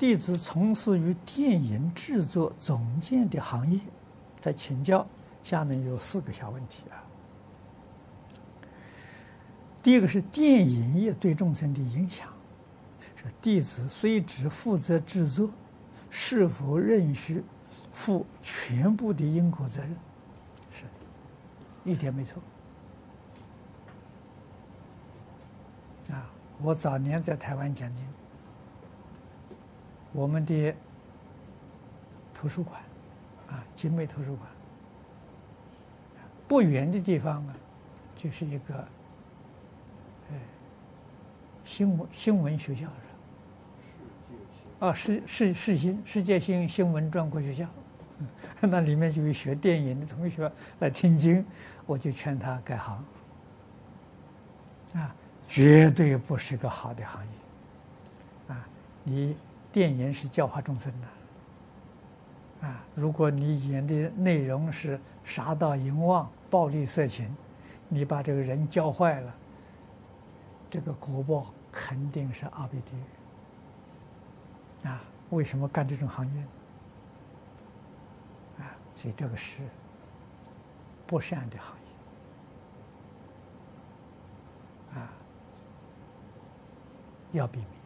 弟子从事于电影制作总监的行业，在请教。下面有四个小问题啊。第一个是电影业对众生的影响，说弟子虽只负责制作，是否仍需负全部的因果责任？是，一点没错。啊，我早年在台湾讲经，我们的图书馆，啊，精美图书馆，不远的地方啊，就是一个。新闻新闻学校是啊，世世世新世界新新闻专科学校，那里面就有学电影的同学来听经，我就劝他改行。啊，绝对不是个好的行业。啊，你电影是教化众生的。啊，如果你演的内容是杀盗淫妄、暴力色情，你把这个人教坏了，这个果报。肯定是阿鼻地狱啊！为什么干这种行业啊？所以这个是不善的行业啊，要避免。